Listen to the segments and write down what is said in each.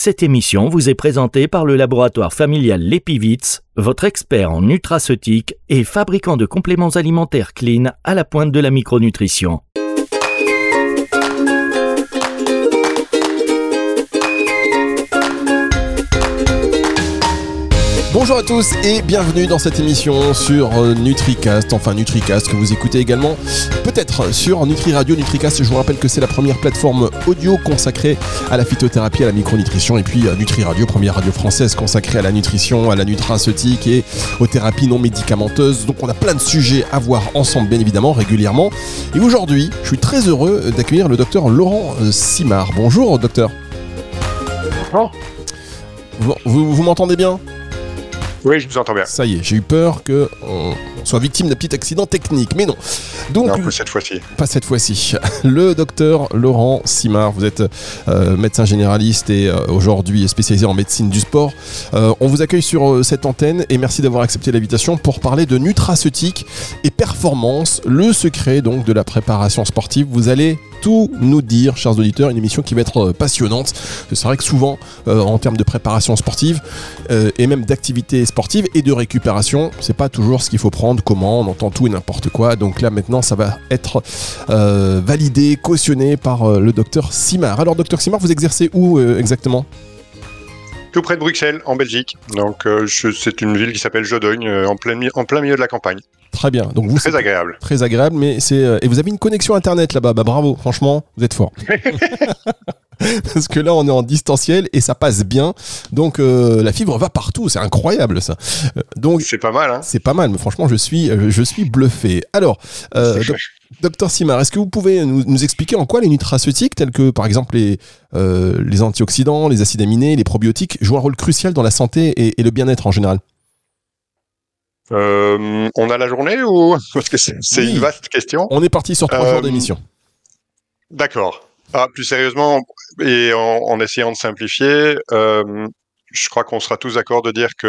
Cette émission vous est présentée par le laboratoire familial Lepivitz, votre expert en nutraceutique et fabricant de compléments alimentaires clean à la pointe de la micronutrition. Bonjour à tous et bienvenue dans cette émission sur euh, NutriCast, enfin NutriCast que vous écoutez également peut-être sur Nutri Radio, NutriCast. Je vous rappelle que c'est la première plateforme audio consacrée à la phytothérapie, à la micronutrition et puis euh, Nutri Radio, première radio française consacrée à la nutrition, à la nutraceutique et aux thérapies non médicamenteuses. Donc on a plein de sujets à voir ensemble bien évidemment régulièrement. Et aujourd'hui, je suis très heureux d'accueillir le docteur Laurent euh, Simard. Bonjour docteur. Bonjour. vous, vous m'entendez bien? Oui, je vous entends bien. Ça y est, j'ai eu peur qu'on soit victime d'un petit accident technique, mais non. Donc, non, pas cette fois-ci. Pas cette fois-ci. Le docteur Laurent Simard, vous êtes euh, médecin généraliste et euh, aujourd'hui spécialisé en médecine du sport. Euh, on vous accueille sur cette antenne et merci d'avoir accepté l'invitation pour parler de nutraceutique et performance, le secret donc de la préparation sportive. Vous allez tout nous dire, chers auditeurs, une émission qui va être passionnante. C'est vrai que souvent, en termes de préparation sportive et même d'activité sportive et de récupération, c'est pas toujours ce qu'il faut prendre, comment, on entend tout et n'importe quoi. Donc là maintenant, ça va être euh, validé, cautionné par euh, le docteur Simard. Alors docteur Simard, vous exercez où euh, exactement? Tout près de Bruxelles, en Belgique. Donc, c'est une ville qui s'appelle Jodogne, en, plein, en plein milieu de la campagne. Très bien. Donc vous très agréable. Très agréable, mais c'est et vous avez une connexion internet là-bas. Bah bravo, franchement, vous êtes fort. Parce que là, on est en distanciel et ça passe bien. Donc, euh, la fibre va partout. C'est incroyable, ça. Euh, donc, c'est pas mal. Hein c'est pas mal, mais franchement, je suis, euh, je suis bluffé. Alors, docteur Simard, est-ce que vous pouvez nous, expliquer en quoi les nutraceutiques, tels que par exemple les, les antioxydants, les acides aminés, les probiotiques, jouent un rôle crucial dans la santé et, le bien-être en général? On a la journée ou parce que c'est une vaste question. On est parti sur trois jours d'émission. D'accord. Ah, plus sérieusement, et en, essayant de simplifier, euh, je crois qu'on sera tous d'accord de dire que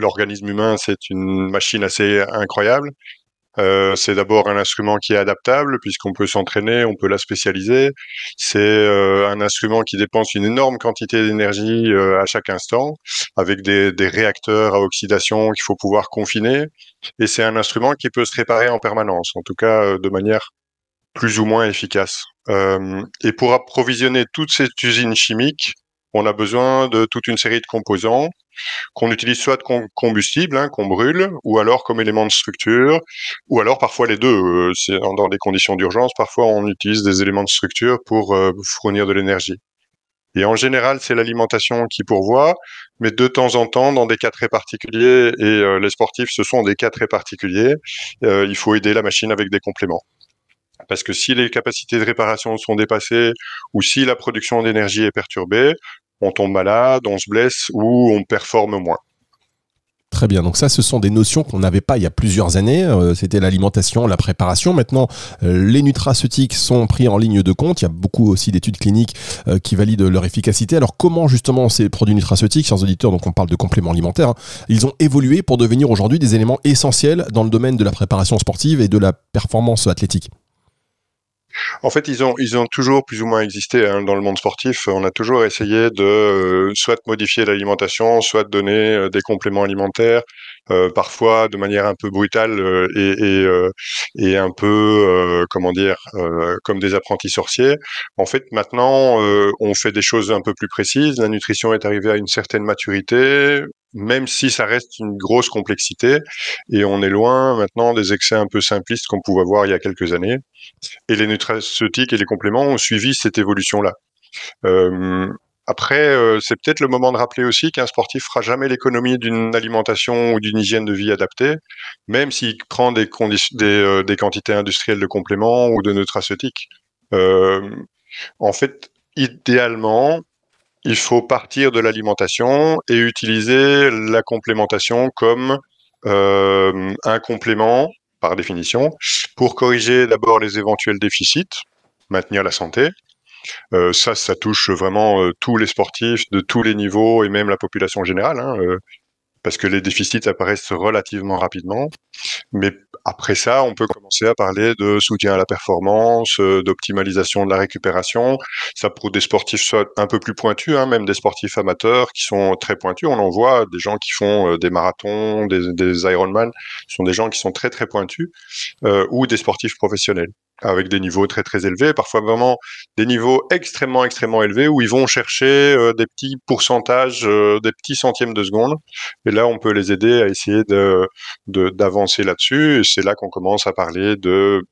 l'organisme humain, c'est une machine assez incroyable. Euh, c'est d'abord un instrument qui est adaptable puisqu'on peut s'entraîner, on peut la spécialiser. C'est euh, un instrument qui dépense une énorme quantité d'énergie euh, à chaque instant, avec des, des, réacteurs à oxydation qu'il faut pouvoir confiner. Et c'est un instrument qui peut se réparer en permanence, en tout cas euh, de manière plus ou moins efficace. Euh, et pour approvisionner toute cette usine chimique, on a besoin de toute une série de composants qu'on utilise soit comme combustible, hein, qu'on brûle, ou alors comme élément de structure, ou alors parfois les deux. Euh, dans des conditions d'urgence, parfois on utilise des éléments de structure pour euh, fournir de l'énergie. Et en général, c'est l'alimentation qui pourvoit, mais de temps en temps, dans des cas très particuliers, et les sportifs, ce sont des cas très particuliers, il faut aider la machine avec des compléments. Parce que si les capacités de réparation sont dépassées ou si la production d'énergie est perturbée, on tombe malade, on se blesse ou on performe moins. Très bien, donc ça ce sont des notions qu'on n'avait pas il y a plusieurs années, euh, c'était l'alimentation, la préparation. Maintenant, euh, les nutraceutiques sont pris en ligne de compte, il y a beaucoup aussi d'études cliniques euh, qui valident leur efficacité. Alors comment justement ces produits nutraceutiques, chers auditeurs, donc on parle de compléments alimentaires, hein, ils ont évolué pour devenir aujourd'hui des éléments essentiels dans le domaine de la préparation sportive et de la performance athlétique? En fait, ils ont, ils ont toujours plus ou moins existé hein, dans le monde sportif. On a toujours essayé de euh, soit modifier l'alimentation, soit donner euh, des compléments alimentaires, euh, parfois de manière un peu brutale et, et, et, un peu, comment dire, comme des apprentis sorciers. En fait, maintenant, on fait des choses un peu plus précises. La nutrition est arrivée à une certaine maturité même si ça reste une grosse complexité. Et on est loin maintenant des excès un peu simplistes qu'on pouvait voir il y a quelques années. Et les nutraceutiques et les compléments ont suivi cette évolution-là. Euh, après, euh, c'est peut-être le moment de rappeler aussi qu'un sportif fera jamais l'économie d'une alimentation ou d'une hygiène de vie adaptée, même s'il prend des, euh, des, quantités industrielles de compléments ou de nutraceutiques. en fait, idéalement, il faut partir de l'alimentation et utiliser la complémentation comme euh, un complément, par définition, pour corriger d'abord les éventuels déficits, maintenir la santé. Euh, ça, ça touche vraiment euh, tous les sportifs de tous les niveaux et même la population générale. Hein, parce que les déficits apparaissent relativement rapidement. Mais après ça, on peut commencer à parler de soutien à la performance, euh, d'optimalisation de la récupération. Ça pour des sportifs soit un peu plus pointus, hein, même des sportifs amateurs qui sont très pointus. On en voit des gens qui font euh, des marathons, des, des Ironman, sont des gens qui sont très très pointus, euh, ou des sportifs professionnels avec des niveaux très très élevés, parfois vraiment des niveaux extrêmement extrêmement élevés où ils vont chercher des petits pourcentages, des petits centièmes de seconde. Et là, on peut les aider à essayer de d'avancer là-dessus. Et c'est là qu'on commence à parler de,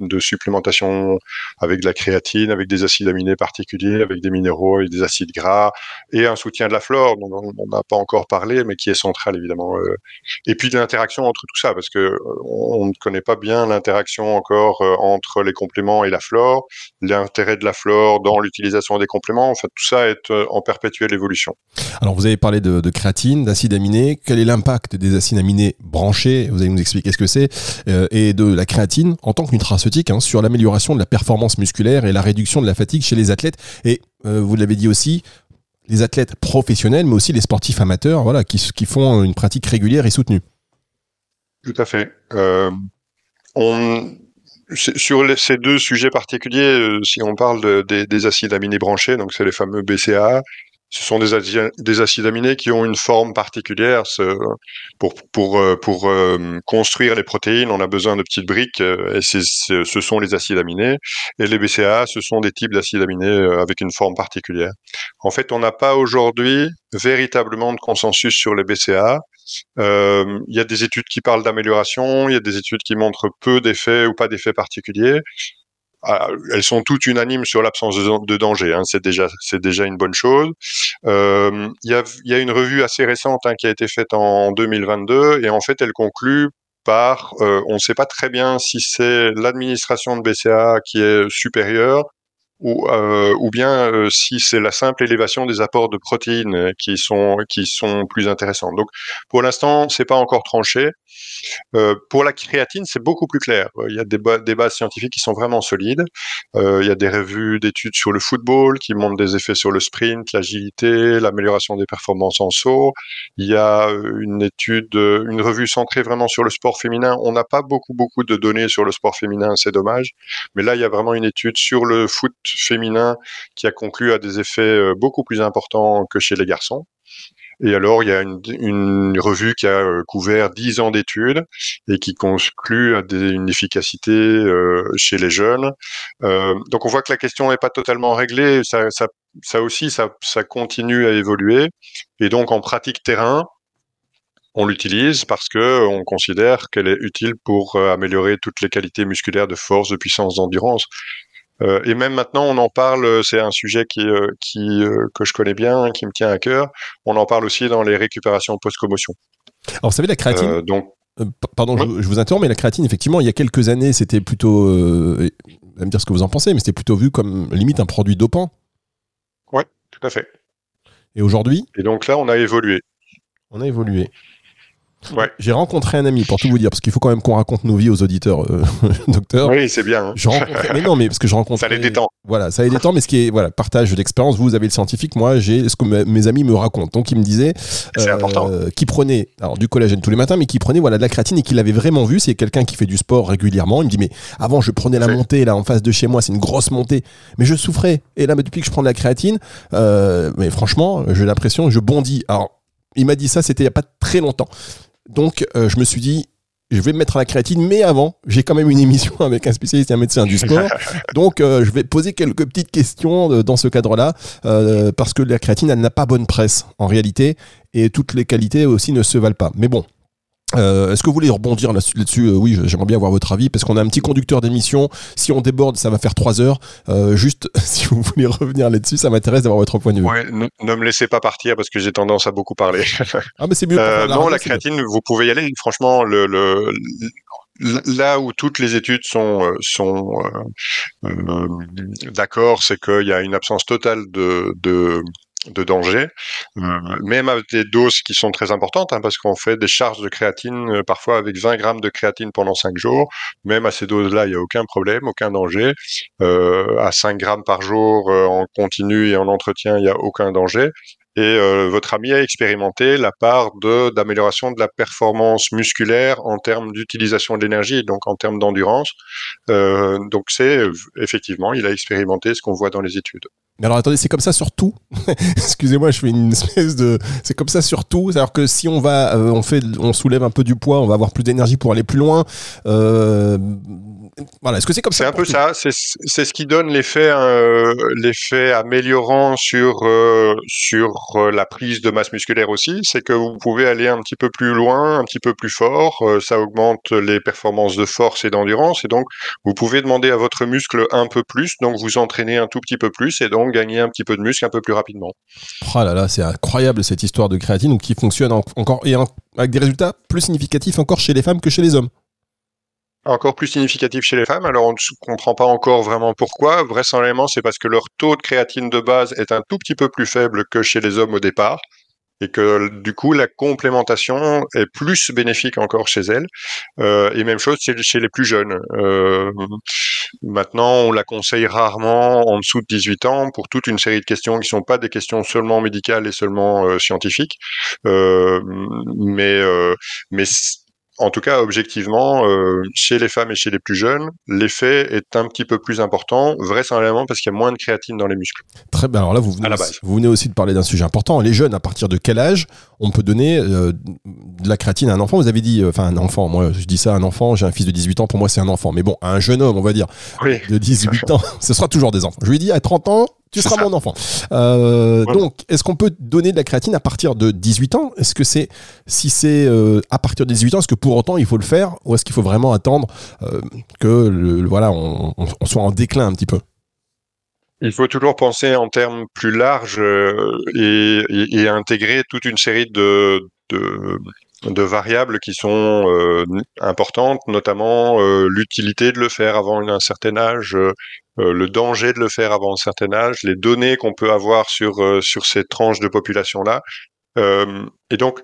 de, supplémentation avec de la créatine, avec des acides aminés particuliers, avec des minéraux, et des acides gras et un soutien de la flore dont on n'a pas encore parlé, mais qui est central évidemment. Euh. Et puis de l'interaction entre tout ça, parce que on ne connaît pas bien l'interaction encore entre entre les compléments et la flore, l'intérêt de la flore dans l'utilisation des compléments. En fait, tout ça est euh, en perpétuelle évolution. Alors, vous avez parlé de, créatine, d'acides aminés. Quel est l'impact des acides aminés branchés? Vous allez nous expliquer ce que c'est. Euh, et de la créatine en tant que nutraceutique hein, sur l'amélioration de la performance musculaire et la réduction de la fatigue chez les athlètes. Et euh, vous l'avez dit aussi, les athlètes professionnels, mais aussi les sportifs amateurs, voilà, qui, qui font une pratique régulière et soutenue. Tout à fait. on, sur ces deux sujets particuliers, euh, si on parle des acides aminés branchés, donc c'est les fameux BCA, ce sont des, des, acides aminés qui ont une forme particulière. Pour, euh, euh, construire les protéines, on a besoin de petites briques, et ce sont les acides aminés. Et les BCA, ce sont des types d'acides aminés avec une forme particulière. En fait, on n'a pas aujourd'hui véritablement de consensus sur les BCA. Euh, il y a des études qui parlent d'amélioration, il y a des études qui montrent peu d'effets ou pas d'effets particuliers. Ah, elles sont toutes unanimes sur l'absence de, danger. Hein. C'est déjà c'est déjà une bonne chose. Euh, il y, a, y, a, une revue assez récente hein, qui a été faite en 2022 et en fait elle conclut par euh, on ne sait pas très bien si c'est l'administration de BCA qui est supérieure ou, euh, ou bien euh, si c'est la simple élévation des apports de protéines qui sont qui sont plus intéressants. Donc pour l'instant, c'est pas encore tranché. Euh, pour la créatine, c'est beaucoup plus clair. Il y a des, des, bases scientifiques qui sont vraiment solides. Euh, il y a des revues d'études sur le football qui montrent des effets sur le sprint, l'agilité, l'amélioration des performances en saut. Il y a une étude, une revue centrée vraiment sur le sport féminin. On n'a pas beaucoup beaucoup de données sur le sport féminin, c'est dommage. Mais là, il y a vraiment une étude sur le foot féminin qui a conclu à des effets euh, beaucoup plus importants que chez les garçons. Et alors, il y a une, revue qui a euh, couvert 10 ans d'études et qui conclut à une efficacité euh, chez les jeunes. Donc, on voit que la question n'est pas totalement réglée. Ça, aussi, ça, ça, continue à évoluer. Et donc, en pratique terrain, on l'utilise parce que on considère qu'elle est utile pour améliorer toutes les qualités musculaires de force, de puissance, d'endurance. Euh, et même maintenant, on en parle. Euh, c'est un sujet qui, euh, qui que je connais bien, qui me tient à cœur. On en parle aussi dans les récupérations post-commotion. Alors, vous savez, la créatine. donc, pardon, je, vous interromps, mais la créatine, effectivement, il y a quelques années, c'était plutôt. vous allez me dire ce que vous en pensez, mais c'était plutôt vu comme limite un produit dopant. Oui, tout à fait. Et aujourd'hui? Et donc là, on a évolué. On a évolué. Ouais. J'ai rencontré un ami pour tout vous dire parce qu'il faut quand même qu'on raconte nos vies aux auditeurs, euh, docteur. Oui, c'est bien. Hein. mais non, mais parce que je rencontre. Ça les détend. Voilà, ça les détend, mais ce qui est voilà partage d'expérience. Vous, vous avez le scientifique, moi j'ai ce que mes amis me racontent. Donc ils me disaient euh, qui prenait alors du collagène tous les matins, mais qui prenait voilà de la créatine et qui l'avait vraiment vu. C'est quelqu'un qui fait du sport régulièrement. Il me dit mais avant je prenais la montée là en face de chez moi, c'est une grosse montée, mais je souffrais. Et là, depuis que je prends de la créatine, euh, mais franchement, j'ai l'impression je bondis. Alors il m'a dit ça, c'était il y a pas très longtemps. Donc, euh, je me suis dit, je vais me mettre à la créatine, mais avant, j'ai quand même une émission avec un spécialiste et un médecin du sport. Donc, euh, je vais poser quelques petites questions euh, dans ce cadre-là, parce que la créatine, elle n'a pas bonne presse en réalité, et toutes les qualités aussi ne se valent pas. Mais bon, euh, Est-ce que vous voulez rebondir là-dessus euh, Oui, j'aimerais bien avoir votre avis parce qu'on a un petit conducteur d'émission. Si on déborde, ça va faire trois heures. Euh, juste, si vous voulez revenir là-dessus, ça m'intéresse d'avoir votre point de vue. Ouais, ne, me laissez pas partir parce que j'ai tendance à beaucoup parler. ah, mais c'est mieux. Non, la créatine, vous pouvez y aller. Franchement, le, le, là où toutes les études sont, euh, d'accord, c'est qu'il y a une absence totale de, de de danger, euh, même avec des doses qui sont très importantes, hein, parce qu'on fait des charges de créatine euh, parfois avec 20 grammes de créatine pendant 5 jours. Même à ces doses-là, il n'y a aucun problème, aucun danger. Euh, à 5 grammes par jour en continu et en entretien, il n'y a aucun danger. Et euh, votre ami a expérimenté la part de d'amélioration de la performance musculaire en termes d'utilisation de l'énergie, donc en termes d'endurance. Euh, donc c'est effectivement, il a expérimenté ce qu'on voit dans les études. Mais alors attendez, c'est comme ça sur tout Excusez-moi, je fais une espèce de. C'est comme ça sur tout. Alors que si on va, euh, on fait, on soulève un peu du poids, on va avoir plus d'énergie pour aller plus loin. Euh, voilà, est-ce que c'est comme ça C'est un peu ça. C'est ce qui donne l'effet, euh, l'effet améliorant sur sur la prise de masse musculaire aussi. C'est que vous pouvez aller un petit peu plus loin, un petit peu plus fort. ça augmente les performances de force et d'endurance, et donc vous pouvez demander à votre muscle un peu plus. Donc vous entraînez un tout petit peu plus, et donc gagner un petit peu de muscle un peu plus rapidement. Oh là là, c'est incroyable cette histoire de créatine, qui fonctionne encore et avec des résultats plus significatifs encore chez les femmes que chez les hommes encore plus significatif chez les femmes. Alors on ne comprend pas encore vraiment pourquoi. Vraisemblablement, c'est parce que leur taux de créatine de base est un tout petit peu plus faible que chez les hommes au départ et que du coup la complémentation est plus bénéfique encore chez elles. Euh, et même chose chez, les plus jeunes. Euh, maintenant, on la conseille rarement en dessous de 18 ans pour toute une série de questions qui sont pas des questions seulement médicales et seulement euh, scientifiques, euh, mais mais en tout cas, objectivement, euh, chez les femmes et chez les plus jeunes, l'effet est un petit peu plus important, vraisemblablement parce qu'il y a moins de créatine dans les muscles. Très bien. Alors là, vous venez, aussi, vous venez aussi de parler d'un sujet important. Les jeunes, à partir de quel âge on peut donner euh, de la créatine à un enfant? Vous avez dit, euh, enfin un enfant, moi je dis ça, un enfant, j'ai un fils de 18 ans, pour moi c'est un enfant. Mais bon, à un jeune homme, on va dire, de 18 ans, ce sera toujours des enfants. Je lui ai dit, à 30 ans, tu seras mon enfant. Euh, donc, est-ce qu'on peut donner de la créatine à partir de 18 ans? Est-ce que c'est, si c'est euh, à partir de 18 ans, est-ce que pour autant il faut le faire? Ou est-ce qu'il faut vraiment attendre euh, que le, voilà, on, soit en déclin un petit peu? Il faut toujours penser en termes plus larges et, et, intégrer toute une série de, de, de variables qui sont importantes, notamment l'utilité de le faire avant un certain âge, euh, le danger de le faire avant un certain âge, les données qu'on peut avoir sur euh, sur ces tranches de population là. Euh, et donc,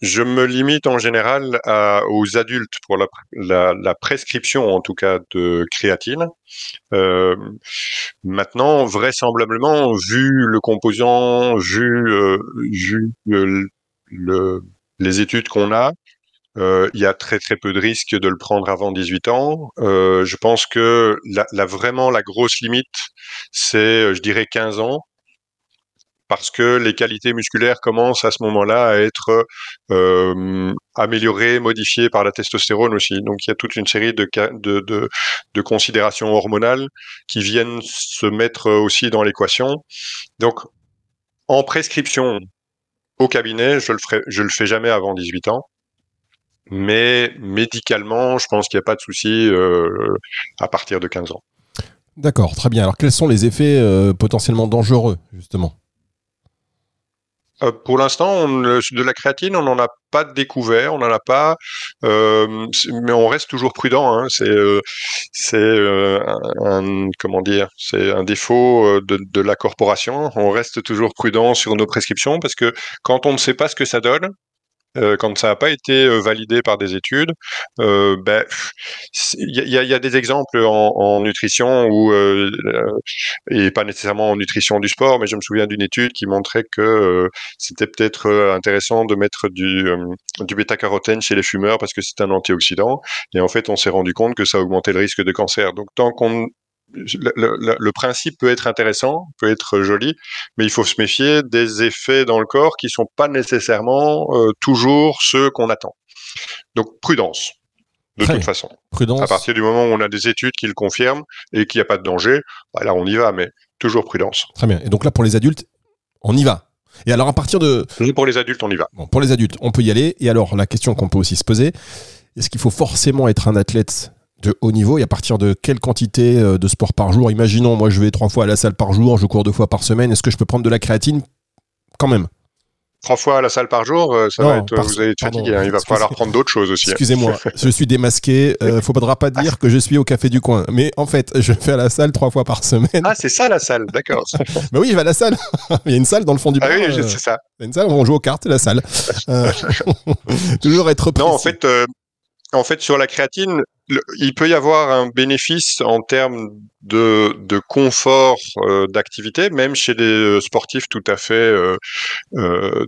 je me limite en général à, aux adultes pour la, la, la, prescription, en tout cas, de créatine. Euh, maintenant, vraisemblablement, vu le composant, vu, euh, vu le, les études qu'on a, euh, il y a très très peu de risques de le prendre avant 18 ans. Euh, je pense que la, vraiment la grosse limite, c'est, euh, je dirais, 15 ans, parce que les qualités musculaires commencent à ce moment-là à être améliorées, modifiées par la testostérone aussi. Donc il y a toute une série de considérations hormonales qui viennent se mettre aussi dans l'équation. Donc en prescription au cabinet, je le ferai, je le fais jamais avant 18 ans. Mais médicalement, je pense qu'il n'y a pas de souci euh, à partir de 15 ans. D'accord, très bien. Alors quels sont les effets euh, potentiellement dangereux, justement? Euh, pour l'instant, de la créatine, on n'en a pas découvert, on n'en a pas, euh, mais on reste toujours prudent. Hein. C'est, euh, euh, un, comment dire, c'est un défaut de, de, la corporation. On reste toujours prudent sur nos prescriptions parce que quand on ne sait pas ce que ça donne, euh, quand ça n'a pas été euh, validé par des études, euh, ben, il y, a, y, a, des exemples en, en nutrition ou et pas nécessairement en nutrition du sport, mais je me souviens d'une étude qui montrait que c'était peut-être intéressant de mettre du, du bêta-carotène chez les fumeurs parce que c'est un antioxydant. Et en fait, on s'est rendu compte que ça augmentait le risque de cancer. Donc, tant qu'on le, le, principe peut être intéressant, peut être joli, mais il faut se méfier des effets dans le corps qui sont pas nécessairement euh, toujours ceux qu'on attend. Donc prudence, de toute façon. Prudence. À partir du moment où on a des études qui le confirment et qu'il n'y a pas de danger, bah là on y va, mais toujours prudence. Très bien. Et donc là pour les adultes, on y va. Et alors à partir de... Pour les adultes, on y va. Bon, pour les adultes, on peut y aller. Et alors la question qu'on peut aussi se poser, est-ce qu'il faut forcément être un athlète de haut niveau et à partir de quelle quantité euh, de sport par jour? Imaginons, moi je vais trois fois à la salle par jour, je cours deux fois par semaine, est-ce que je peux prendre de la créatine? Quand même Trois fois à la salle par jour, euh, ça va être, vous allez être fatigué. Hein. il va falloir prendre d'autres choses aussi. Excusez-moi, je suis démasqué. Euh, faudra pas dire que je suis au café du coin. Mais en fait, je fais à la salle trois fois par semaine. Ah, c'est ça la salle, d'accord. Mais oui, je vais à la salle. il y a une salle dans le fond du bar. Ah oui, c'est ça. Il y a une salle où on joue aux cartes, la salle. toujours être Non, en fait, en fait, sur la créatine, il peut y avoir un bénéfice en termes de, confort d'activité, même chez des sportifs tout à fait,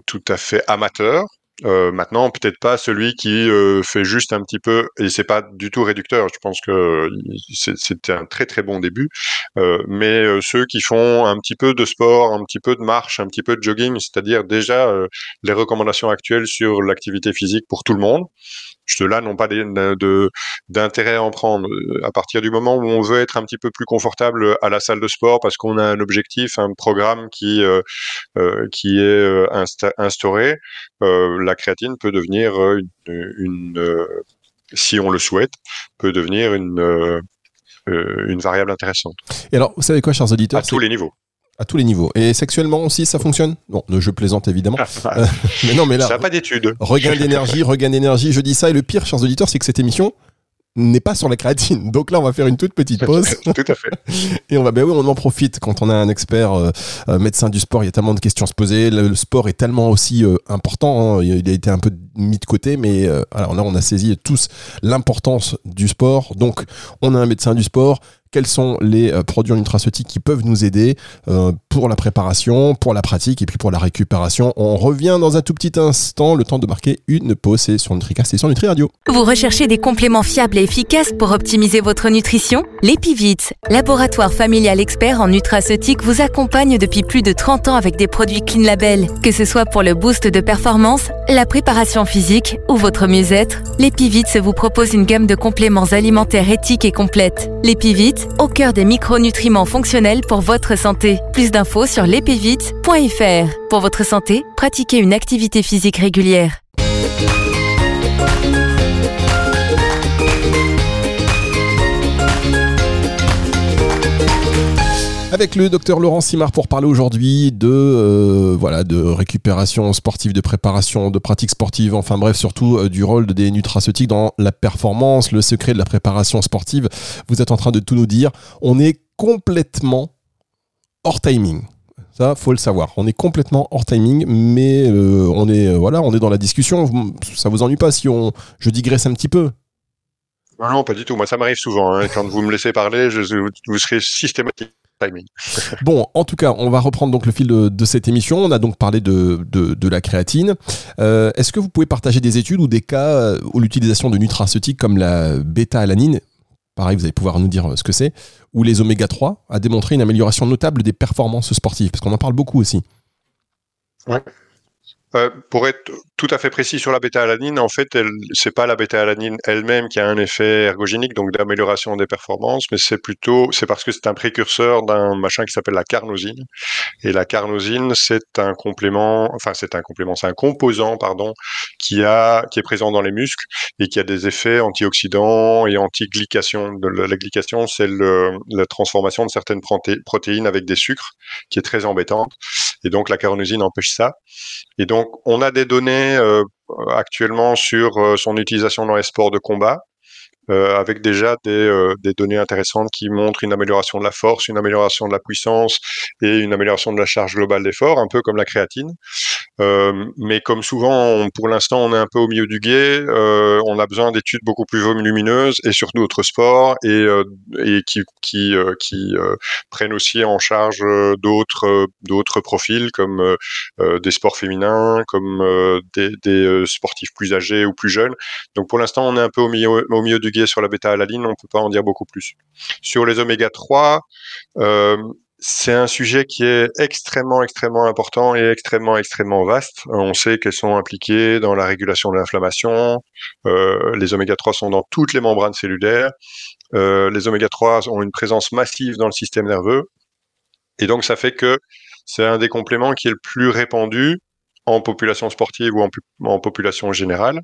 tout à fait amateurs. Euh, maintenant, peut-être pas celui qui euh, fait juste un petit peu, et c'est pas du tout réducteur. Je pense que c'était un très très bon début, euh, mais ceux qui font un petit peu de sport, un petit peu de marche, un petit peu de jogging, c'est-à-dire déjà les recommandations actuelles sur l'activité physique pour tout le monde, ceux-là n'ont pas d'intérêt à en prendre. À partir du moment où on veut être un petit peu plus confortable à la salle de sport parce qu'on a un objectif, un programme qui euh, euh, qui est euh, instauré, la créatine peut devenir une, si on le souhaite, peut devenir une une variable intéressante. Et alors, vous savez quoi, chers auditeurs? À tous les niveaux. À tous les niveaux. Et sexuellement aussi, ça fonctionne? Bon, je plaisante évidemment. Euh, mais non, mais là. Ça n'a pas d'études. Regain d'énergie, regain d'énergie. Je dis ça. Et le pire, chers auditeurs, c'est que cette émission n'est pas sur la créatine. Donc là, on va faire une toute petite pause. Tout à fait. Et on va, ben oui, on en profite quand on a un expert euh, euh, médecin du sport. Il y a tellement de questions à se poser. Le, sport est tellement aussi important. Hein. Il a été un peu mis de côté, mais alors là, on a saisi tous l'importance du sport. Donc, on a un médecin du sport quels sont les euh, produits nutraceutiques qui peuvent nous aider euh, pour la préparation, pour la pratique et puis pour la récupération. On revient dans un tout petit instant, le temps de marquer une pause. C'est sur NutriCast et sur Nutri Radio. Vous recherchez des compléments fiables et efficaces pour optimiser votre nutrition? L'Epivit, laboratoire familial expert en nutraceutique, vous accompagne depuis plus de 30 ans avec des produits Clean Label. Que ce soit pour le boost de performance, la préparation physique ou votre mieux-être, l'Epivit vous propose une gamme de compléments alimentaires éthiques et complètes. Au cœur des micronutriments fonctionnels pour votre santé. Plus d'infos sur l'epivite.fr. Pour votre santé, pratiquez une activité physique régulière. Avec le docteur Laurent Simard pour parler aujourd'hui de euh, voilà de récupération sportive, de préparation, de pratique sportive, enfin bref surtout euh, du rôle des nutraceutiques dans la performance, le secret de la préparation sportive. Vous êtes en train de tout nous dire. On est complètement hors timing. Ça, faut le savoir. On est complètement hors timing, mais euh, on est voilà, on est dans la discussion. Ça vous ennuie pas si on, je digresse un petit peu? Non, pas du tout. Moi, ça m'arrive souvent. Hein. Quand vous me laissez parler, vous serez bon, en tout cas, on va reprendre donc le fil de, cette émission. On a donc parlé de, de, la créatine. Euh, est-ce que vous pouvez partager des études ou des cas euh, où l'utilisation de nutraceutiques comme la bêta-alanine, pareil, vous allez pouvoir nous dire euh, ce que c'est, ou les oméga 3, a démontré une amélioration notable des performances sportives? Parce qu'on en parle beaucoup aussi. Ouais. Euh, pour être tout à fait précis sur la bêta-alanine, en fait, c'est pas la bêta-alanine elle-même qui a un effet ergogénique, donc d'amélioration des performances, mais c'est plutôt, c'est parce que c'est un précurseur d'un machin qui s'appelle la carnosine. Et la carnosine, c'est un complément, enfin, c'est un complément, c'est un composant, pardon, qui a, qui est présent dans les muscles et qui a des effets antioxydants et anti-glycation. La glycation, c'est la transformation de certaines protéines avec des sucres, qui est très embêtante. Et donc, la carnosine empêche ça. Et donc, on a des données euh, actuellement sur euh, son utilisation dans les sports de combat. Euh, avec déjà des, des, données intéressantes qui montrent une amélioration de la force, une amélioration de la puissance et une amélioration de la charge globale d'effort, un peu comme la créatine. Euh, mais comme souvent, pour l'instant, on est un peu au milieu du guet. Euh, on a besoin d'études beaucoup plus volumineuses et sur d'autres sports et, euh, qui, prennent aussi en charge d'autres profils comme des sports féminins, comme des, sportifs plus âgés ou plus jeunes. Donc pour l'instant, on est un peu au milieu, du guet sur la bêta-alanine. On peut pas en dire beaucoup plus. Sur les oméga 3, c'est un sujet qui est extrêmement, extrêmement important et extrêmement, extrêmement vaste. On sait qu'elles sont impliquées dans la régulation de l'inflammation. Euh, les oméga 3 sont dans toutes les membranes cellulaires. Euh, les oméga 3 ont une présence massive dans le système nerveux. Et donc, ça fait que c'est un des compléments qui est le plus répandu en population sportive ou en, population générale.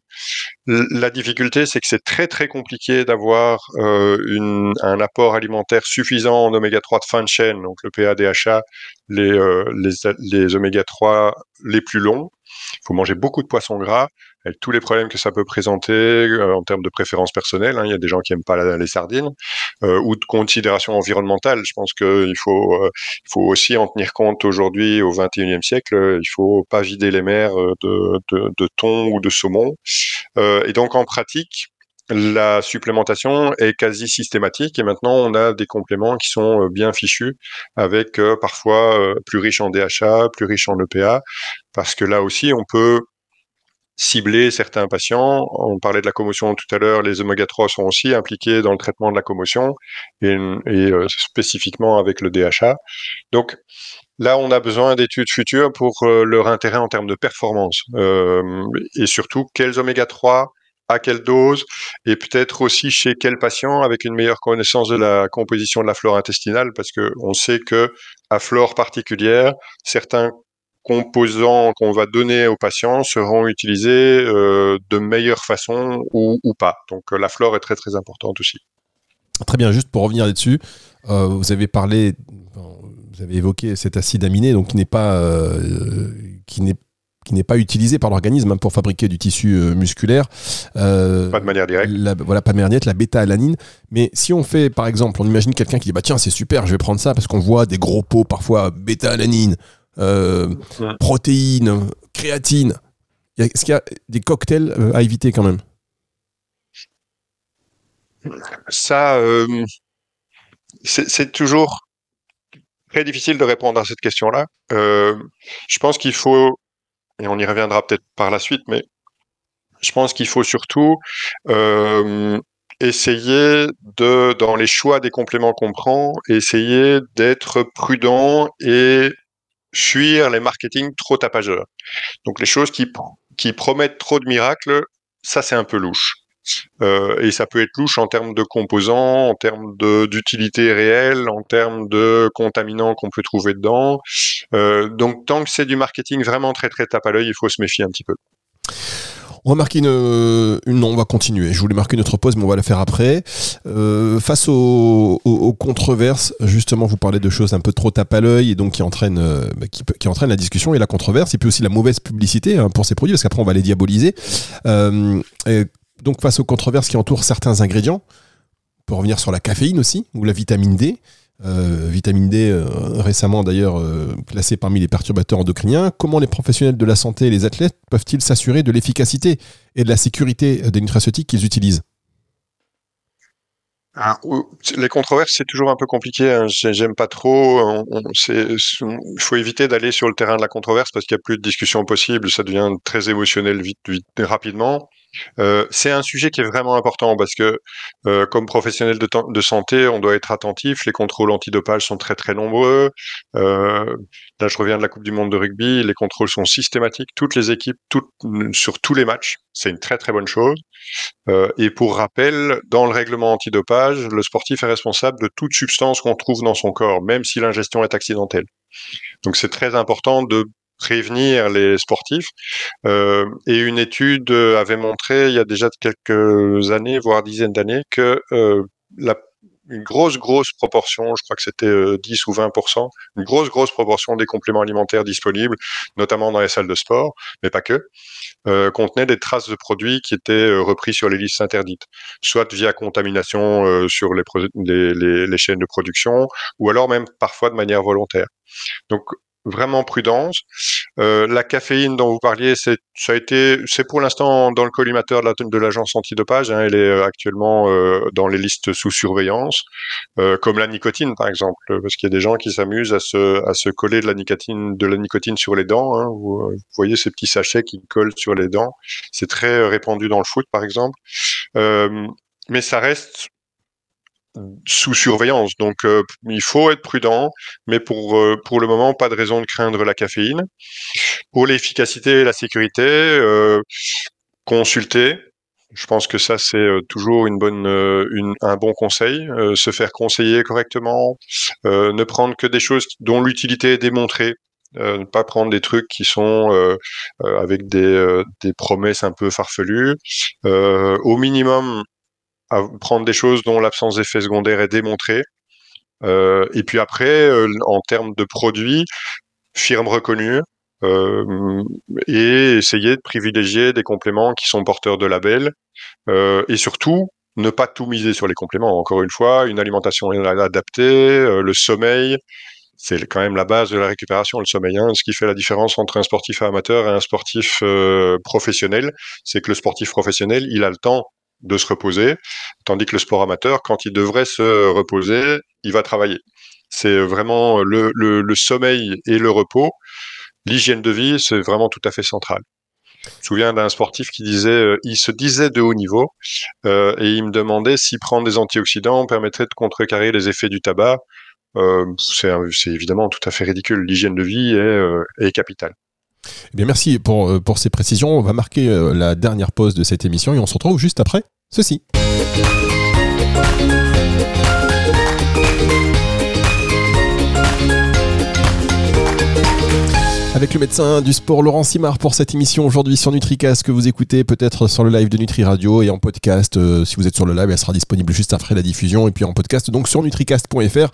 La difficulté, c'est que c'est très très compliqué d'avoir euh, un apport alimentaire suffisant en oméga 3 de fin de chaîne, donc le PADHA, les, euh, les, les oméga 3 les plus longs. Il faut manger beaucoup de poissons gras tous les problèmes que ça peut présenter euh, en termes de préférence personnelle. Hein. Il y a des gens qui aiment pas les sardines euh, ou de considération environnementale. Je pense qu'il faut, euh, il faut aussi en tenir compte aujourd'hui au XXIe siècle. Il faut pas vider les mers de, de, de thon ou de saumon. et donc en pratique, la supplémentation est quasi systématique et maintenant on a des compléments qui sont bien fichus avec parfois plus riches en DHA, plus riches en EPA, parce que là aussi on peut cibler certains patients. On parlait de la commotion tout à l'heure, les oméga 3 sont aussi impliqués dans le traitement de la commotion et, euh, spécifiquement avec le DHA. Donc là, on a besoin d'études futures pour euh, leur intérêt en termes de performance euh, et surtout quels oméga 3 à quelle dose et peut-être aussi chez quel patient avec une meilleure connaissance de la composition de la flore intestinale parce que on sait que à flore particulière, certains composants qu'on va donner aux patients seront utilisés euh, de meilleure façon ou, pas. Donc euh, la flore est très très importante aussi. Très bien, juste pour revenir là-dessus, euh, vous avez parlé, vous avez évoqué cet acide aminé, donc qui n'est pas, qui n'est qui n'est pas utilisé par l'organisme hein, pour fabriquer du tissu musculaire. pas de manière directe. voilà, pas de manière directe, la bêta-alanine. Mais si on fait, par exemple, on imagine quelqu'un qui dit bah tiens c'est super, je vais prendre ça parce qu'on voit des gros pots parfois bêta-alanine euh, protéines, créatine. Est-ce qu'il y a des cocktails euh, à éviter quand même? Ça, euh, c'est toujours très difficile de répondre à cette question-là. je pense qu'il faut, et on y reviendra peut-être par la suite, mais je pense qu'il faut surtout essayer de, dans les choix des compléments qu'on prend, essayer d'être prudent et fuir les marketing trop tapageurs. Donc les choses qui, qui promettent trop de miracles, ça c'est un peu louche. Euh, et ça peut être louche en termes de composants, en termes d'utilité réelle, en termes de contaminants qu'on peut trouver dedans. Euh, donc tant que c'est du marketing vraiment très très tape à l'œil, il faut se méfier un petit peu. On va marquer une, une, on va continuer. Je voulais marquer notre pause, mais on va la faire après. Euh, face aux, controverses, justement, vous parlez de choses un peu trop tape à l'œil et donc qui entraînent, euh, bah, qui, qui entraînent la discussion et la controverse, et puis aussi la mauvaise publicité hein, pour ces produits, parce qu'après on va les diaboliser. Euh, donc face aux controverses qui entourent certains ingrédients, on peut revenir sur la caféine aussi ou la vitamine D. Euh, vitamine D euh, récemment d'ailleurs euh, classée parmi les perturbateurs endocriniens. Comment les professionnels de la santé et les athlètes peuvent-ils s'assurer de l'efficacité et de la sécurité des nutraceutiques qu'ils utilisent? Ah, les controverses, c'est toujours un peu compliqué. Hein. J'aime pas trop. Il faut éviter d'aller sur le terrain de la controverse parce qu'il n'y a plus de discussion possible. Ça devient très émotionnel vite, vite rapidement. Euh, c'est un sujet qui est vraiment important parce que, euh, comme professionnel de, santé, on doit être attentif. Les contrôles antidopage sont très très nombreux. Euh, là, je reviens de la Coupe du Monde de rugby. Les contrôles sont systématiques. Toutes les équipes, sur tous les matchs. C'est une très très bonne chose. Et pour rappel, dans le règlement antidopage, le sportif est responsable de toute substance qu'on trouve dans son corps, même si l'ingestion est accidentelle. Donc c'est très important de prévenir les sportifs. Euh, et une étude avait montré il y a déjà quelques années, voire dizaines d'années, que euh, la une grosse, grosse proportion, je crois que c'était 10 euh, ou 20% une grosse, grosse proportion des compléments alimentaires disponibles, notamment dans les salles de sport, mais pas que, euh, contenaient des traces de produits qui étaient euh, repris sur les listes interdites, soit via contamination euh, sur les, les, les, les, chaînes de production, ou alors même parfois de manière volontaire. Donc vraiment prudence. Euh, la caféine dont vous parliez, c'est ça c'est pour l'instant dans le collimateur de l'agence antidopage. Hein, elle est euh, actuellement euh, dans les listes sous surveillance, comme la nicotine par exemple, parce qu'il y a des gens qui s'amusent à se coller de la nicotine de la nicotine sur les dents. Hein, vous, voyez ces petits sachets qui collent sur les dents. C'est très répandu dans le foot par exemple. mais ça reste sous surveillance. Donc, euh, il faut être prudent, mais pour, euh, pour le moment, pas de raison de craindre la caféine. Pour l'efficacité et la sécurité, euh, consulter. Je pense que ça, c'est toujours une bonne, une, un bon conseil. se faire conseiller correctement, ne prendre que des choses dont l'utilité est démontrée. ne pas prendre des trucs qui sont avec des, des promesses un peu farfelues. au minimum, à prendre des choses dont l'absence d'effet secondaire est démontrée. Euh, et puis après, euh, en termes de produits, firme reconnue, euh, et essayer de privilégier des compléments qui sont porteurs de labels, et surtout ne pas tout miser sur les compléments. Encore une fois, une alimentation adaptée, le sommeil, c'est quand même la base de la récupération, le sommeil. Hein. Ce qui fait la différence entre un sportif amateur et un sportif professionnel, c'est que le sportif professionnel, il a le temps de se reposer, tandis que le sport amateur, quand il devrait se reposer, il va travailler. C'est vraiment le, le, sommeil et le repos. L'hygiène de vie, c'est vraiment tout à fait central. Je me souviens d'un sportif qui disait, euh, il se disait de haut niveau, euh, et il me demandait si prendre des antioxydants permettrait de contrecarrer les effets du tabac. Euh, c'est évidemment tout à fait ridicule. L'hygiène de vie est, est capitale. Eh bien, merci pour, pour ces précisions. On va marquer la dernière pause de cette émission et on se retrouve juste après ceci. Avec le médecin du sport Laurent Simard pour cette émission aujourd'hui sur NutriCast que vous écoutez peut-être sur le live de Nutri Radio et en podcast. Euh, si vous êtes sur le live, elle sera disponible juste après la diffusion et puis en podcast donc sur nutricast.fr,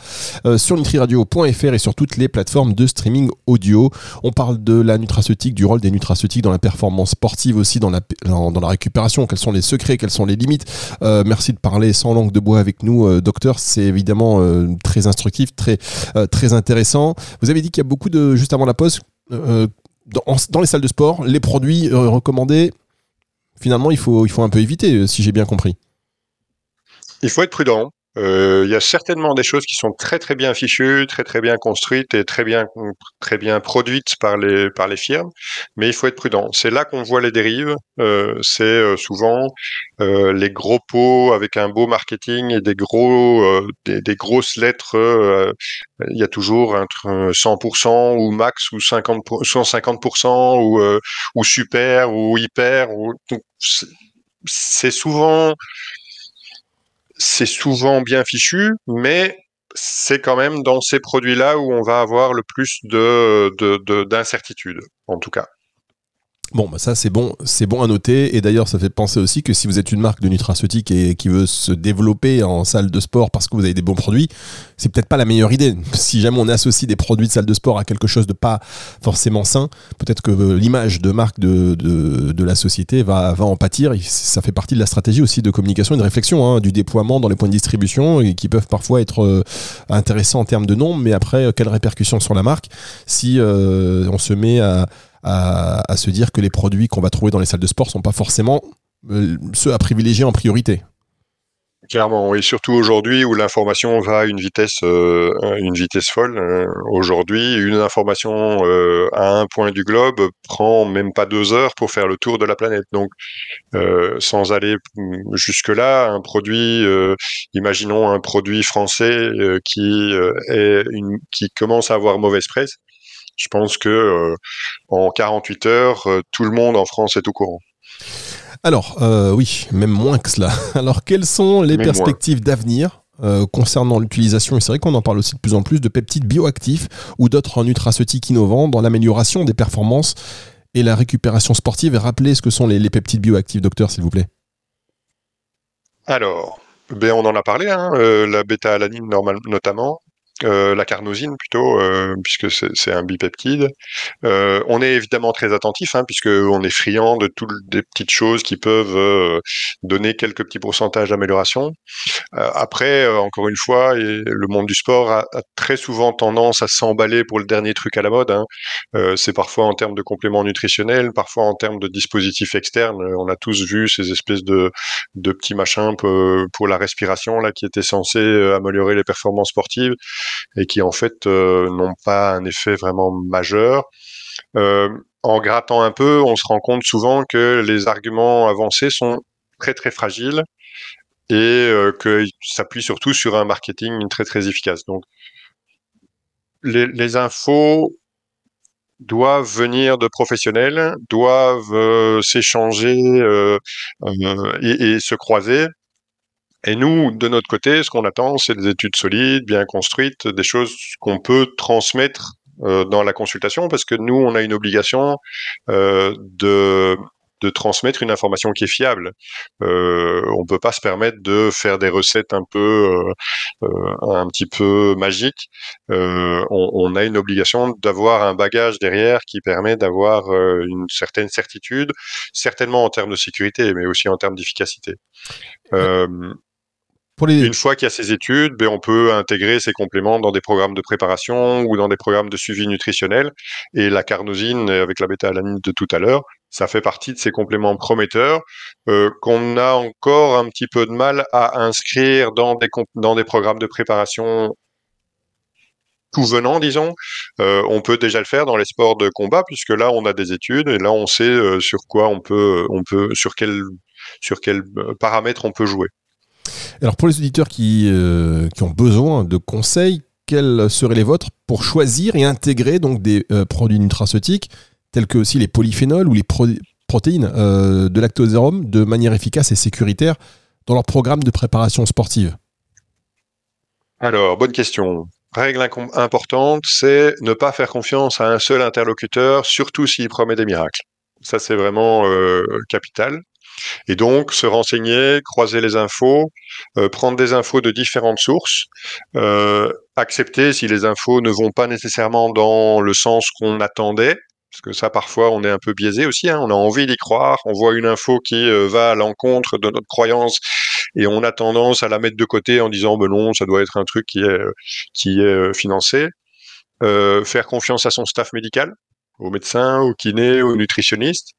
euh, sur nutriradio.fr et sur toutes les plateformes de streaming audio. On parle de la nutraceutique, du rôle des nutraceutiques dans la performance sportive aussi, dans la, dans, la récupération. Quels sont les secrets, quelles sont les limites euh, Merci de parler sans langue de bois avec nous, docteur. C'est évidemment très instructif, très, très intéressant. Vous avez dit qu'il y a beaucoup de, juste avant la pause, euh, dans, les salles de sport, les produits euh, recommandés, finalement, il faut, il faut un peu éviter, euh, si j'ai bien compris. Il faut être prudent. Euh, il y a certainement des choses qui sont très très bien fichues, très très bien construites et très bien très bien produites par les par les firmes, mais il faut être prudent. C'est là qu'on voit les dérives. Euh, c'est euh, souvent les gros pots avec un beau marketing et des gros des, des, grosses lettres. il y a toujours entre 100% ou max ou 50 150% ou ou super ou hyper c'est souvent c'est souvent bien fichu, mais c'est quand même dans ces produits-là où on va avoir le plus de d'incertitude, en tout cas. Bon, bah ça c'est bon, c'est bon à noter. Et d'ailleurs, ça fait penser aussi que si vous êtes une marque de nutraceutique et qui veut se développer en salle de sport parce que vous avez des bons produits, c'est peut-être pas la meilleure idée. Si jamais on associe des produits de salle de sport à quelque chose de pas forcément sain, peut-être que l'image de marque de, la société va, en pâtir. Ça fait partie de la stratégie aussi de communication et de réflexion, hein, du déploiement dans les points de distribution et qui peuvent parfois être euh, intéressants en termes de nombre, mais après, quelles répercussions sur la marque si euh, on se met à à, se dire que les produits qu'on va trouver dans les salles de sport sont pas forcément euh, ceux à privilégier en priorité. Clairement, et surtout aujourd'hui où l'information va à une vitesse, euh, une vitesse folle. Euh, aujourd'hui, une information à un point du globe prend même pas deux heures pour faire le tour de la planète. Donc, sans aller jusque là, un produit, imaginons un produit français qui est qui commence à avoir mauvaise presse je pense que euh, en 48 heures, euh, tout le monde en France est au courant. Alors, euh, oui, même moins que cela. Alors, quelles sont les perspectives d'avenir concernant l'utilisation, et c'est vrai qu'on en parle aussi de plus en plus, de peptides bioactifs ou d'autres nutraceutiques innovants dans l'amélioration des performances et la récupération sportive? Et rappelez ce que sont les, peptides bioactifs, docteur, s'il vous plaît. Alors, ben on en a parlé, hein, la bêta-alanine notamment. Euh, la carnosine plutôt, euh, puisque c'est un bipeptide. Euh, on est évidemment très attentif, hein, puisque on est friand de toutes les petites choses qui peuvent donner quelques petits pourcentages d'amélioration. après, encore une fois, le monde du sport a, très souvent tendance à s'emballer pour le dernier truc à la mode. Hein. c'est parfois en termes de compléments nutritionnels, parfois en termes de dispositifs externes. On a tous vu ces espèces de, de petits machins pour la respiration là qui étaient censés améliorer les performances sportives et qui en fait euh, n'ont pas un effet vraiment majeur. Euh, en grattant un peu, on se rend compte souvent que les arguments avancés sont très très fragiles et euh, qu'ils s'appuient surtout sur un marketing très très efficace. Donc les, infos doivent venir de professionnels, doivent s'échanger et, se croiser. Et nous, de notre côté, ce qu'on attend, c'est des études solides, bien construites, des choses qu'on peut transmettre euh, dans la consultation, parce que nous, on a une obligation euh, de de transmettre une information qui est fiable. Euh, on peut pas se permettre de faire des recettes un peu, euh, euh, un petit peu magiques. Euh, on, on, a une obligation d'avoir un bagage derrière qui permet d'avoir une certaine certitude, certainement en termes de sécurité, mais aussi en termes d'efficacité. Une fois qu'il y a ces études, ben, on peut intégrer ces compléments dans des programmes de préparation ou dans des programmes de suivi nutritionnel. Et la carnosine, avec la bêta-alanine de tout à l'heure, ça fait partie de ces compléments prometteurs euh, qu'on a encore un petit peu de mal à inscrire dans des, programmes de préparation tout venant, disons. Euh, on peut déjà le faire dans les sports de combat puisque là on a des études et là on sait euh, sur quoi on peut, on peut, sur quel, sur quels paramètres on peut jouer. Alors pour les auditeurs qui, qui ont besoin de conseils, quels seraient les vôtres pour choisir et intégrer donc des produits nutraceutiques tels que aussi les polyphénols ou les protéines euh, de lactosérum de manière efficace et sécuritaire dans leur programme de préparation sportive? Alors, bonne question. Règle importante, c'est ne pas faire confiance à un seul interlocuteur, surtout s'il promet des miracles. Ça, c'est vraiment euh, capital. Et donc, se renseigner, croiser les infos, euh, prendre des infos de différentes sources, accepter si les infos ne vont pas nécessairement dans le sens qu'on attendait, parce que ça, parfois, on est un peu biaisé aussi. Hein. On a envie d'y croire. On voit une info qui euh, va à l'encontre de notre croyance et on a tendance à la mettre de côté en disant ben non, ça doit être un truc qui est euh, euh, financé. faire confiance à son staff médical, aux médecins, aux kinés, aux nutritionnistes,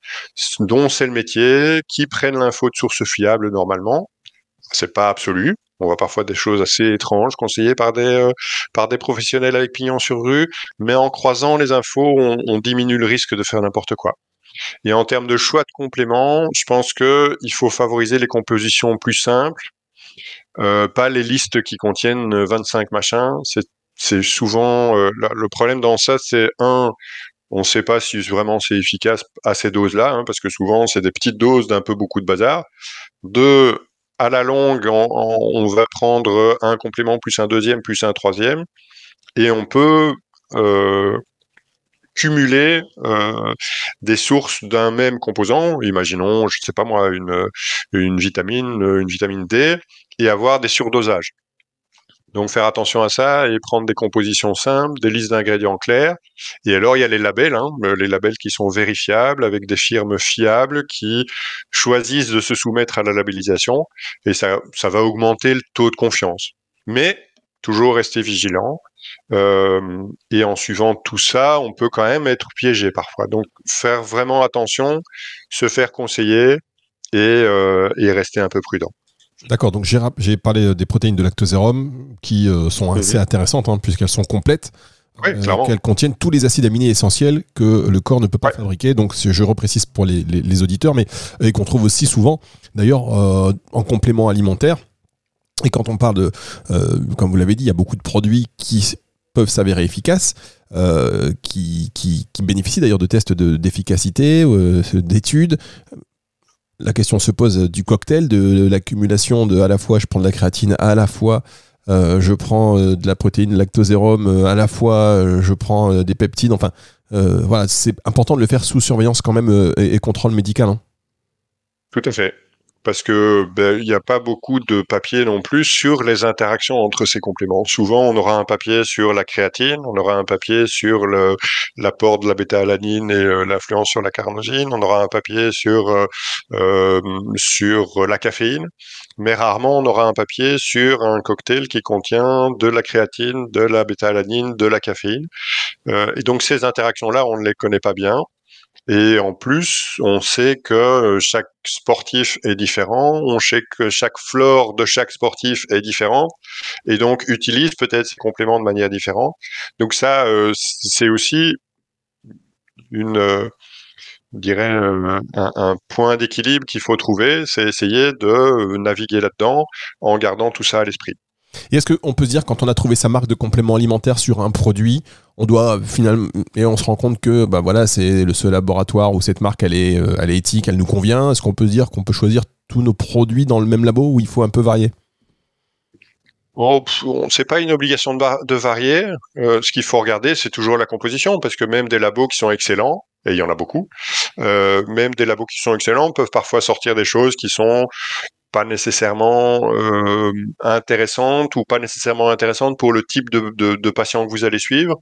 dont c'est le métier, qui prennent l'info de sources fiables normalement. C'est pas absolu, on voit parfois des choses assez étranges conseillées par des, euh, par des professionnels avec pignon sur rue, mais en croisant les infos, on, diminue le risque de faire n'importe quoi. Et en termes de choix de compléments, je pense que il faut favoriser les compositions plus simples, euh, pas les listes qui contiennent 25 machins. C'est souvent euh, le problème dans ça, c'est un, on ne sait pas si vraiment c'est efficace à ces doses-là, hein, parce que souvent c'est des petites doses d'un peu beaucoup de bazar. Deux, à la longue, on, va prendre un complément plus un deuxième plus un troisième, et on peut euh, cumuler euh, des sources d'un même composant. Imaginons, je ne sais pas moi, une, vitamine, une vitamine D, et avoir des surdosages. Donc faire attention à ça et prendre des compositions simples, des listes d'ingrédients clairs. Et alors il y a les labels, hein, euh, les labels qui sont vérifiables avec des firmes fiables qui choisissent de se soumettre à la labellisation et ça, va augmenter le taux de confiance. Mais toujours rester vigilant. Euh, et en suivant tout ça, on peut quand même être piégé parfois. Donc faire vraiment attention, se faire conseiller et, euh, et rester un peu prudent. D'accord, donc j'ai parlé euh, des protéines de lactosérum qui euh, sont assez intéressantes hein, puisqu'elles sont complètes. Oui, euh, qu'elles contiennent tous les acides aminés essentiels que le corps ne peut pas fabriquer. Donc, je reprécise pour les, les, auditeurs, mais et qu'on trouve aussi souvent, d'ailleurs, en complément alimentaire. Et quand on parle de, comme vous l'avez dit, il y a beaucoup de produits qui peuvent s'avérer efficaces, qui, qui, qui, bénéficient d'ailleurs de tests d'efficacité, d'études la question se pose du cocktail, de l'accumulation de à la fois je prends de la créatine, à la fois euh, je prends euh, de la protéine lactosérum, euh, à la fois je prends des peptides. Enfin, voilà, c'est important de le faire sous surveillance quand même et, contrôle médical. Hein. Tout à fait parce que ben, il n'y a pas beaucoup de papier non plus sur les interactions entre ces compléments. Souvent, on aura un papier sur la créatine, on aura un papier sur l'apport de la bêta-alanine et euh, l'influence sur la carnosine, on aura un papier sur euh, euh, sur la caféine, mais rarement on aura un papier sur un cocktail qui contient de la créatine, de la bêta-alanine, de la caféine. et donc ces interactions-là, on ne les connaît pas bien. Et en plus, on sait que euh, chaque sportif est différent, on sait que chaque flore de chaque sportif est différente, et donc utilise peut-être ces compléments de manière différente. Donc ça, euh, c'est aussi une, euh, dirais, un, un point d'équilibre qu'il faut trouver, c'est essayer de naviguer là-dedans en gardant tout ça à l'esprit. Et est-ce qu'on peut se dire, quand on a trouvé sa marque de complément alimentaire sur un produit, on doit finalement. Et on se rend compte que bah voilà, c'est le seul laboratoire où cette marque elle est, euh, elle est éthique, elle nous convient. Est-ce qu'on peut se dire qu'on peut choisir tous nos produits dans le même labo ou il faut un peu varier? Oh, c'est pas une obligation de, varier. Euh, ce qu'il faut regarder, c'est toujours la composition, parce que même des labos qui sont excellents, et il y en a beaucoup, euh, même des labos qui sont excellents peuvent parfois sortir des choses qui sont pas nécessairement euh, intéressante ou pas nécessairement intéressante pour le type de, de, patient que vous allez suivre.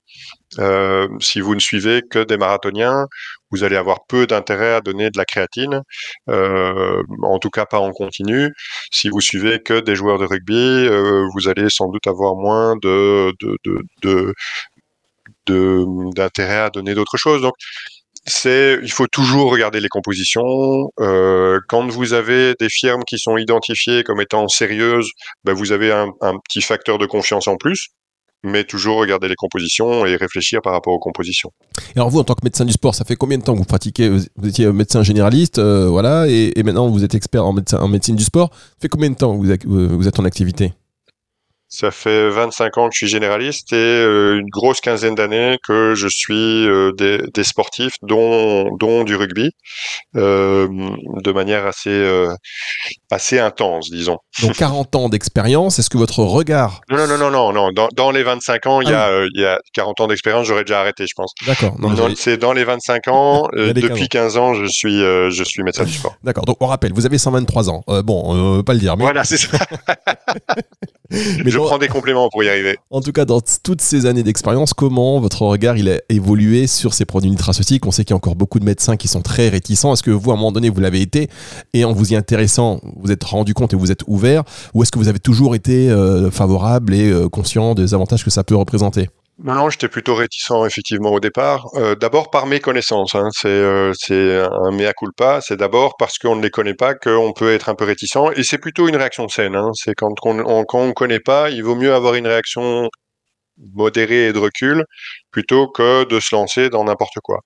Euh, si vous ne suivez que des marathoniens, vous allez avoir peu d'intérêt à donner de la créatine, euh, en tout cas pas en continu. Si vous suivez que des joueurs de rugby, vous allez sans doute avoir moins de, de d'intérêt à donner d'autres choses. Donc, c'est il faut toujours regarder les compositions. Euh, quand vous avez des firmes qui sont identifiées comme étant sérieuses, ben vous avez un, petit facteur de confiance en plus. Mais toujours regarder les compositions et réfléchir par rapport aux compositions. Et alors vous, en tant que médecin du sport, ça fait combien de temps que vous pratiquez Vous étiez médecin généraliste, euh, voilà, et, maintenant vous êtes expert en, médecin, en médecine du sport. Ça fait combien de temps que vous, vous êtes en activité? Ça fait 25 ans que je suis généraliste et euh, une grosse quinzaine d'années que je suis euh, des, des, sportifs, dont, dont du rugby, euh, de manière assez, assez intense, disons. Donc 40 ans d'expérience, est-ce que votre regard... Non, non, non, non, non, Dans, dans les 25 ans, il, y a, ah il y a 40 ans d'expérience, j'aurais déjà arrêté, je pense. D'accord. C'est dans les 25 ans, depuis 15 ans, je suis, je suis médecin du sport. D'accord, donc on rappelle, vous avez 123 ans. bon, on pas le dire. Mais... Voilà, c'est ça. mais je prends des compléments pour y arriver. En tout cas, dans toutes ces années d'expérience, comment votre regard il a évolué sur ces produits nutraceutiques? On sait qu'il y a encore beaucoup de médecins qui sont très réticents. Est-ce que vous, à un moment donné, vous l'avez été? Et en vous y intéressant, vous êtes rendu compte et vous êtes ouvert? Ou est-ce que vous avez toujours été euh, favorable et euh, conscient des avantages que ça peut représenter? Non, non, j'étais plutôt réticent effectivement au départ. Euh, d'abord par mes connaissances, hein. c'est euh, c'est un mea culpa. C'est d'abord parce qu'on ne les connaît pas qu'on peut être un peu réticent. Et c'est plutôt une réaction saine. Hein. C'est quand on, quand on ne connaît pas, il vaut mieux avoir une réaction modéré et de recul plutôt que de se lancer dans n'importe quoi.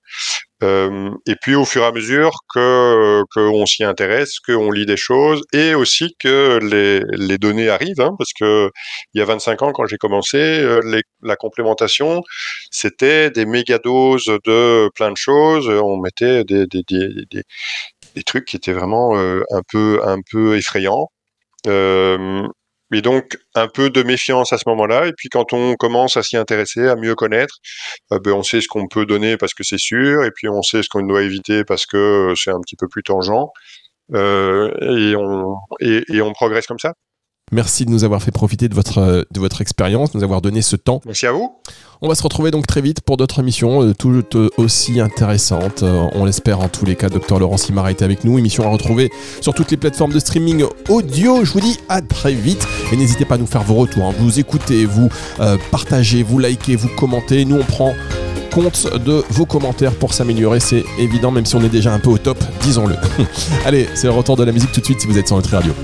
Euh, et puis au fur et à mesure que qu'on s'y intéresse, qu'on lit des choses et aussi que les, les données arrivent, hein, parce que il y a 25 ans quand j'ai commencé, euh, les, la complémentation, c'était des méga doses de plein de choses. On mettait des des, des, des, des trucs qui étaient vraiment euh, un peu un peu effrayants. Euh, et donc un peu de méfiance à ce moment-là. Et puis quand on commence à s'y intéresser, à mieux connaître, euh, ben, on sait ce qu'on peut donner parce que c'est sûr, et puis on sait ce qu'on doit éviter parce que euh, c'est un petit peu plus tangent. Euh, et, on, et on progresse comme ça. Merci de nous avoir fait profiter de votre, de votre expérience, de nous avoir donné ce temps. Merci à vous. On va se retrouver donc très vite pour d'autres émissions, euh, toutes aussi intéressantes. Euh, on l'espère en tous les cas. Docteur Laurent Simard a été avec nous. Émission à retrouver sur toutes les plateformes de streaming audio. Je vous dis à très vite. Et n'hésitez pas à nous faire vos retours. Hein. Vous écoutez, vous euh, partagez, vous likez, vous commentez. Nous, on prend compte de vos commentaires pour s'améliorer. C'est évident, même si on est déjà un peu au top, disons-le. Allez, c'est le retour de la musique tout de suite si vous êtes sur notre radio.